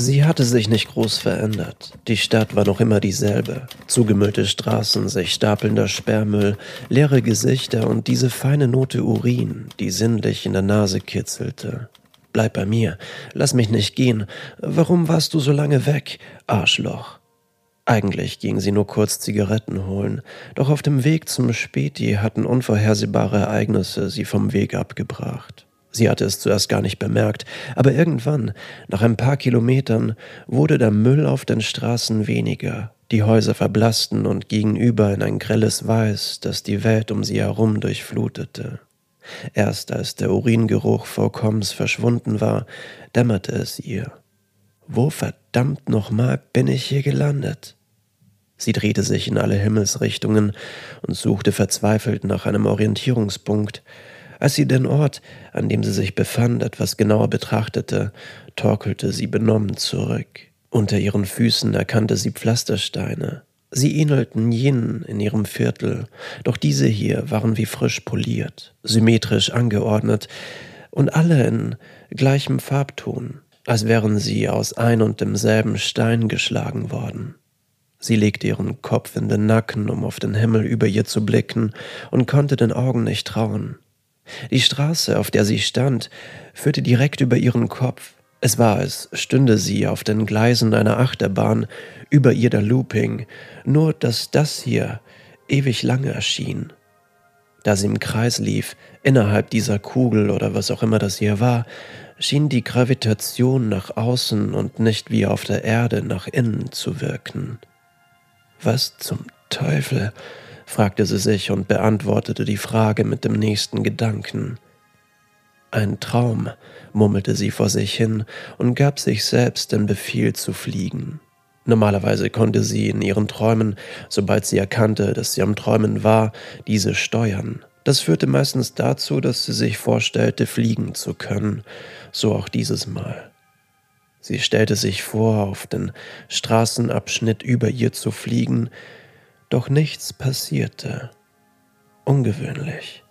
Sie hatte sich nicht groß verändert. Die Stadt war noch immer dieselbe. Zugemüllte Straßen, sich stapelnder Sperrmüll, leere Gesichter und diese feine Note Urin, die sinnlich in der Nase kitzelte. Bleib bei mir. Lass mich nicht gehen. Warum warst du so lange weg, Arschloch? Eigentlich ging sie nur kurz Zigaretten holen, doch auf dem Weg zum Späti hatten unvorhersehbare Ereignisse sie vom Weg abgebracht. Sie hatte es zuerst gar nicht bemerkt, aber irgendwann, nach ein paar Kilometern, wurde der Müll auf den Straßen weniger, die Häuser verblassten und gegenüber in ein grelles Weiß, das die Welt um sie herum durchflutete. Erst als der Uringeruch vollkommens verschwunden war, dämmerte es ihr. Wo verdammt nochmal bin ich hier gelandet? Sie drehte sich in alle Himmelsrichtungen und suchte verzweifelt nach einem Orientierungspunkt, als sie den Ort, an dem sie sich befand, etwas genauer betrachtete, torkelte sie benommen zurück. Unter ihren Füßen erkannte sie Pflastersteine. Sie ähnelten jenen in ihrem Viertel, doch diese hier waren wie frisch poliert, symmetrisch angeordnet und alle in gleichem Farbton, als wären sie aus ein und demselben Stein geschlagen worden. Sie legte ihren Kopf in den Nacken, um auf den Himmel über ihr zu blicken, und konnte den Augen nicht trauen. Die Straße, auf der sie stand, führte direkt über ihren Kopf. Es war, als stünde sie auf den Gleisen einer Achterbahn, über ihr der Looping, nur dass das hier ewig lange erschien. Da sie im Kreis lief, innerhalb dieser Kugel oder was auch immer das hier war, schien die Gravitation nach außen und nicht wie auf der Erde nach innen zu wirken. Was zum Teufel? Fragte sie sich und beantwortete die Frage mit dem nächsten Gedanken. Ein Traum, murmelte sie vor sich hin und gab sich selbst den Befehl zu fliegen. Normalerweise konnte sie in ihren Träumen, sobald sie erkannte, dass sie am Träumen war, diese steuern. Das führte meistens dazu, dass sie sich vorstellte, fliegen zu können, so auch dieses Mal. Sie stellte sich vor, auf den Straßenabschnitt über ihr zu fliegen, doch nichts passierte. Ungewöhnlich.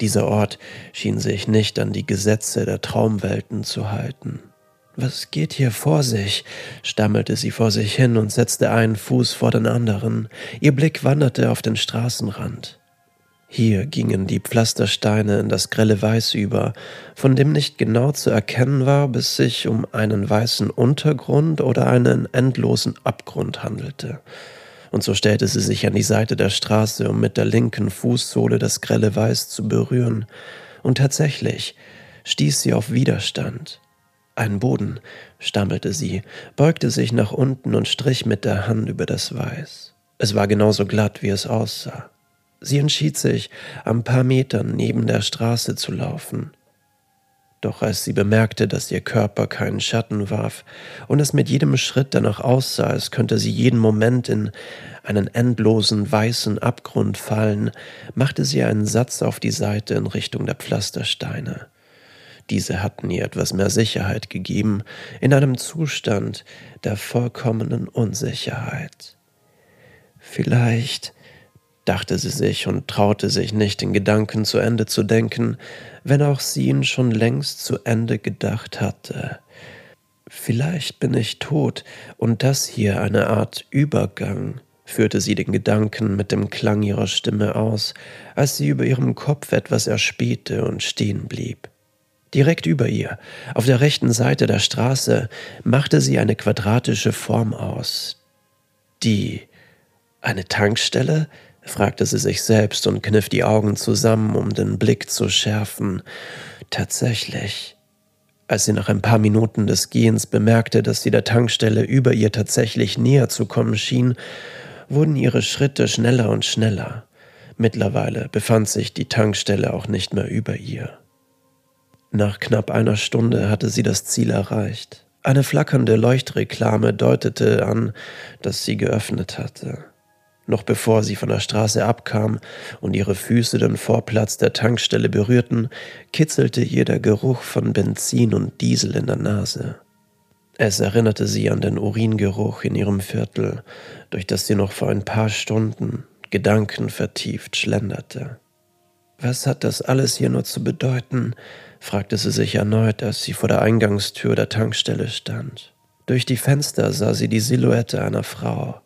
Dieser Ort schien sich nicht an die Gesetze der Traumwelten zu halten. Was geht hier vor sich? stammelte sie vor sich hin und setzte einen Fuß vor den anderen. Ihr Blick wanderte auf den Straßenrand. Hier gingen die Pflastersteine in das grelle Weiß über, von dem nicht genau zu erkennen war, ob es sich um einen weißen Untergrund oder einen endlosen Abgrund handelte und so stellte sie sich an die Seite der Straße, um mit der linken Fußsohle das grelle Weiß zu berühren, und tatsächlich stieß sie auf Widerstand. Ein Boden, stammelte sie, beugte sich nach unten und strich mit der Hand über das Weiß. Es war genauso glatt, wie es aussah. Sie entschied sich, ein paar Metern neben der Straße zu laufen. Doch als sie bemerkte, dass ihr Körper keinen Schatten warf und es mit jedem Schritt danach aussah, als könnte sie jeden Moment in einen endlosen weißen Abgrund fallen, machte sie einen Satz auf die Seite in Richtung der Pflastersteine. Diese hatten ihr etwas mehr Sicherheit gegeben, in einem Zustand der vollkommenen Unsicherheit. Vielleicht dachte sie sich und traute sich nicht, den Gedanken zu Ende zu denken, wenn auch sie ihn schon längst zu Ende gedacht hatte. Vielleicht bin ich tot und das hier eine Art Übergang, führte sie den Gedanken mit dem Klang ihrer Stimme aus, als sie über ihrem Kopf etwas erspähte und stehen blieb. Direkt über ihr, auf der rechten Seite der Straße, machte sie eine quadratische Form aus. Die eine Tankstelle? Fragte sie sich selbst und kniff die Augen zusammen, um den Blick zu schärfen. Tatsächlich. Als sie nach ein paar Minuten des Gehens bemerkte, dass sie der Tankstelle über ihr tatsächlich näher zu kommen schien, wurden ihre Schritte schneller und schneller. Mittlerweile befand sich die Tankstelle auch nicht mehr über ihr. Nach knapp einer Stunde hatte sie das Ziel erreicht. Eine flackernde Leuchtreklame deutete an, dass sie geöffnet hatte. Noch bevor sie von der Straße abkam und ihre Füße den Vorplatz der Tankstelle berührten, kitzelte ihr der Geruch von Benzin und Diesel in der Nase. Es erinnerte sie an den Uringeruch in ihrem Viertel, durch das sie noch vor ein paar Stunden gedankenvertieft schlenderte. Was hat das alles hier nur zu bedeuten? fragte sie sich erneut, als sie vor der Eingangstür der Tankstelle stand. Durch die Fenster sah sie die Silhouette einer Frau.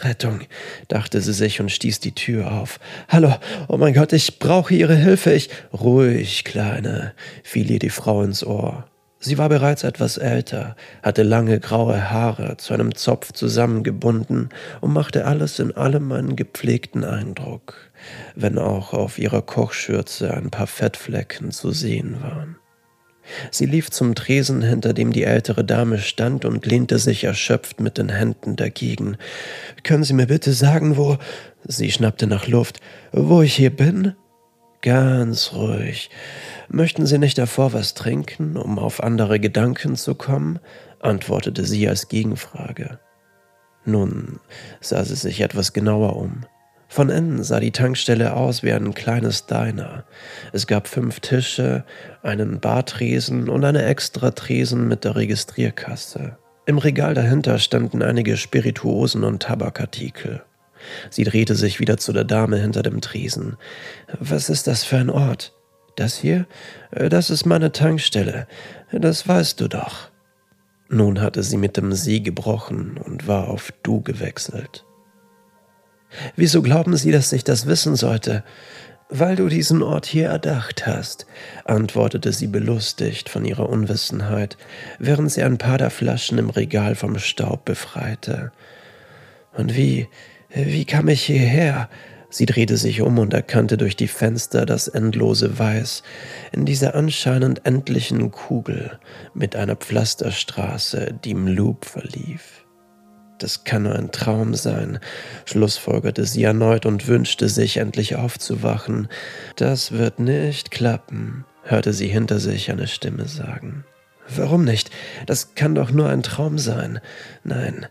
Rettung, dachte sie sich und stieß die Tür auf. Hallo, oh mein Gott, ich brauche Ihre Hilfe, ich. Ruhig, Kleine, fiel ihr die Frau ins Ohr. Sie war bereits etwas älter, hatte lange graue Haare zu einem Zopf zusammengebunden und machte alles in allem einen gepflegten Eindruck, wenn auch auf ihrer Kochschürze ein paar Fettflecken zu sehen waren. Sie lief zum Tresen, hinter dem die ältere Dame stand, und lehnte sich erschöpft mit den Händen dagegen. Können Sie mir bitte sagen, wo. Sie schnappte nach Luft. Wo ich hier bin? Ganz ruhig. Möchten Sie nicht davor was trinken, um auf andere Gedanken zu kommen? antwortete sie als Gegenfrage. Nun sah sie sich etwas genauer um. Von innen sah die Tankstelle aus wie ein kleines Diner. Es gab fünf Tische, einen Bartresen und eine Extratresen mit der Registrierkasse. Im Regal dahinter standen einige Spirituosen und Tabakartikel. Sie drehte sich wieder zu der Dame hinter dem Tresen. Was ist das für ein Ort? Das hier? Das ist meine Tankstelle. Das weißt du doch. Nun hatte sie mit dem Sie gebrochen und war auf Du gewechselt. Wieso glauben Sie, dass ich das wissen sollte? Weil du diesen Ort hier erdacht hast, antwortete sie belustigt von ihrer Unwissenheit, während sie ein paar der Flaschen im Regal vom Staub befreite. Und wie, wie kam ich hierher? Sie drehte sich um und erkannte durch die Fenster das endlose Weiß in dieser anscheinend endlichen Kugel mit einer Pflasterstraße, die im Loop verlief. Das kann nur ein Traum sein, schlussfolgerte sie erneut und wünschte sich endlich aufzuwachen. Das wird nicht klappen, hörte sie hinter sich eine Stimme sagen. Warum nicht? Das kann doch nur ein Traum sein. Nein,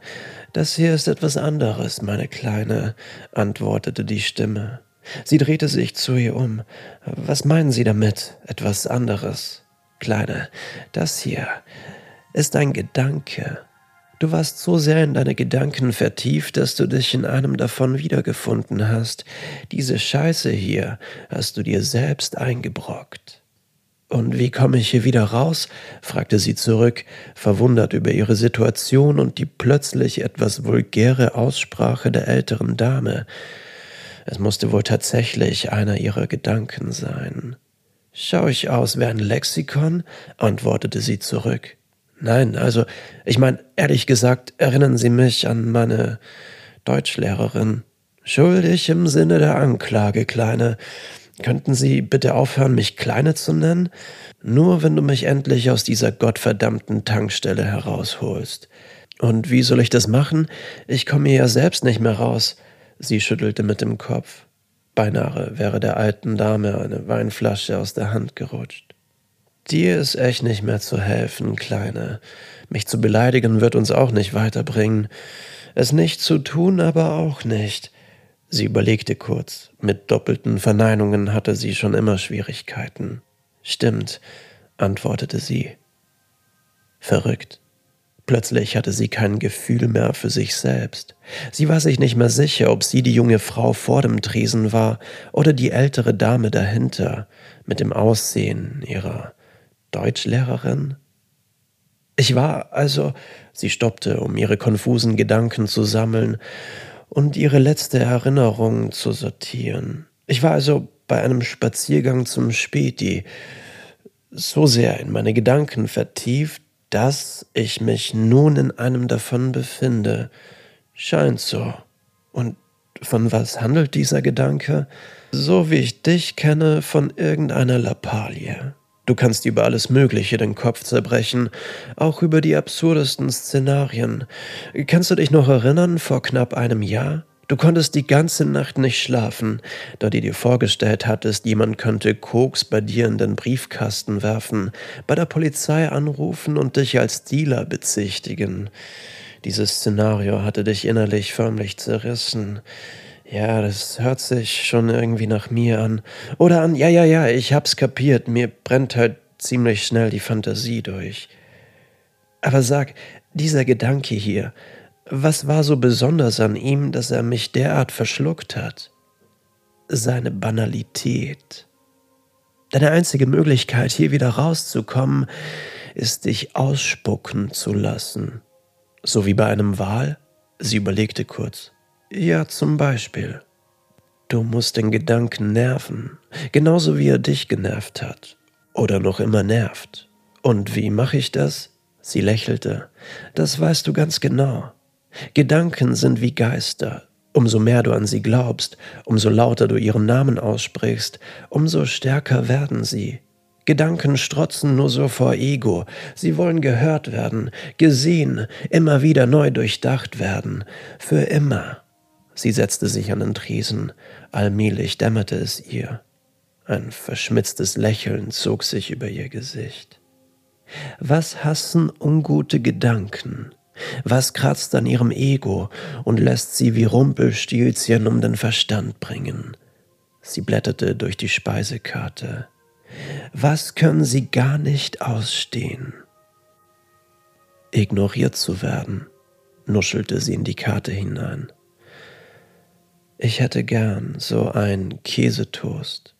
das hier ist etwas anderes, meine Kleine, antwortete die Stimme. Sie drehte sich zu ihr um. Was meinen Sie damit? Etwas anderes? Kleine, das hier ist ein Gedanke. Du warst so sehr in deine Gedanken vertieft, dass du dich in einem davon wiedergefunden hast. Diese Scheiße hier hast du dir selbst eingebrockt. Und wie komme ich hier wieder raus? fragte sie zurück, verwundert über ihre Situation und die plötzlich etwas vulgäre Aussprache der älteren Dame. Es musste wohl tatsächlich einer ihrer Gedanken sein. Schau ich aus wie ein Lexikon? antwortete sie zurück. Nein, also, ich meine, ehrlich gesagt, erinnern Sie mich an meine Deutschlehrerin. Schuldig im Sinne der Anklage, Kleine. Könnten Sie bitte aufhören, mich Kleine zu nennen? Nur wenn du mich endlich aus dieser gottverdammten Tankstelle herausholst. Und wie soll ich das machen? Ich komme ja selbst nicht mehr raus. Sie schüttelte mit dem Kopf. Beinahe wäre der alten Dame eine Weinflasche aus der Hand gerutscht. Dir ist echt nicht mehr zu helfen, Kleine. Mich zu beleidigen wird uns auch nicht weiterbringen. Es nicht zu tun aber auch nicht. Sie überlegte kurz. Mit doppelten Verneinungen hatte sie schon immer Schwierigkeiten. Stimmt, antwortete sie. Verrückt. Plötzlich hatte sie kein Gefühl mehr für sich selbst. Sie war sich nicht mehr sicher, ob sie die junge Frau vor dem Tresen war oder die ältere Dame dahinter, mit dem Aussehen ihrer Deutschlehrerin? Ich war also, sie stoppte, um ihre konfusen Gedanken zu sammeln und ihre letzte Erinnerung zu sortieren. Ich war also bei einem Spaziergang zum Späti so sehr in meine Gedanken vertieft, dass ich mich nun in einem davon befinde. Scheint so. Und von was handelt dieser Gedanke? So wie ich dich kenne, von irgendeiner Lappalie. Du kannst über alles Mögliche den Kopf zerbrechen, auch über die absurdesten Szenarien. Kannst du dich noch erinnern, vor knapp einem Jahr? Du konntest die ganze Nacht nicht schlafen, da du dir vorgestellt hattest, jemand könnte Koks bei dir in den Briefkasten werfen, bei der Polizei anrufen und dich als Dealer bezichtigen. Dieses Szenario hatte dich innerlich förmlich zerrissen. Ja, das hört sich schon irgendwie nach mir an. Oder an, ja, ja, ja, ich hab's kapiert, mir brennt halt ziemlich schnell die Fantasie durch. Aber sag, dieser Gedanke hier, was war so besonders an ihm, dass er mich derart verschluckt hat? Seine Banalität. Deine einzige Möglichkeit, hier wieder rauszukommen, ist dich ausspucken zu lassen. So wie bei einem Wal? Sie überlegte kurz. Ja, zum Beispiel. Du musst den Gedanken nerven, genauso wie er dich genervt hat oder noch immer nervt. Und wie mache ich das? Sie lächelte. Das weißt du ganz genau. Gedanken sind wie Geister. Umso mehr du an sie glaubst, umso lauter du ihren Namen aussprichst, umso stärker werden sie. Gedanken strotzen nur so vor Ego, sie wollen gehört werden, gesehen, immer wieder neu durchdacht werden, für immer. Sie setzte sich an den Tresen, allmählich dämmerte es ihr. Ein verschmitztes Lächeln zog sich über ihr Gesicht. Was hassen ungute Gedanken? Was kratzt an ihrem Ego und lässt sie wie Rumpelstilzchen um den Verstand bringen? Sie blätterte durch die Speisekarte. Was können sie gar nicht ausstehen? Ignoriert zu werden, nuschelte sie in die Karte hinein. Ich hätte gern so ein Käsetoast.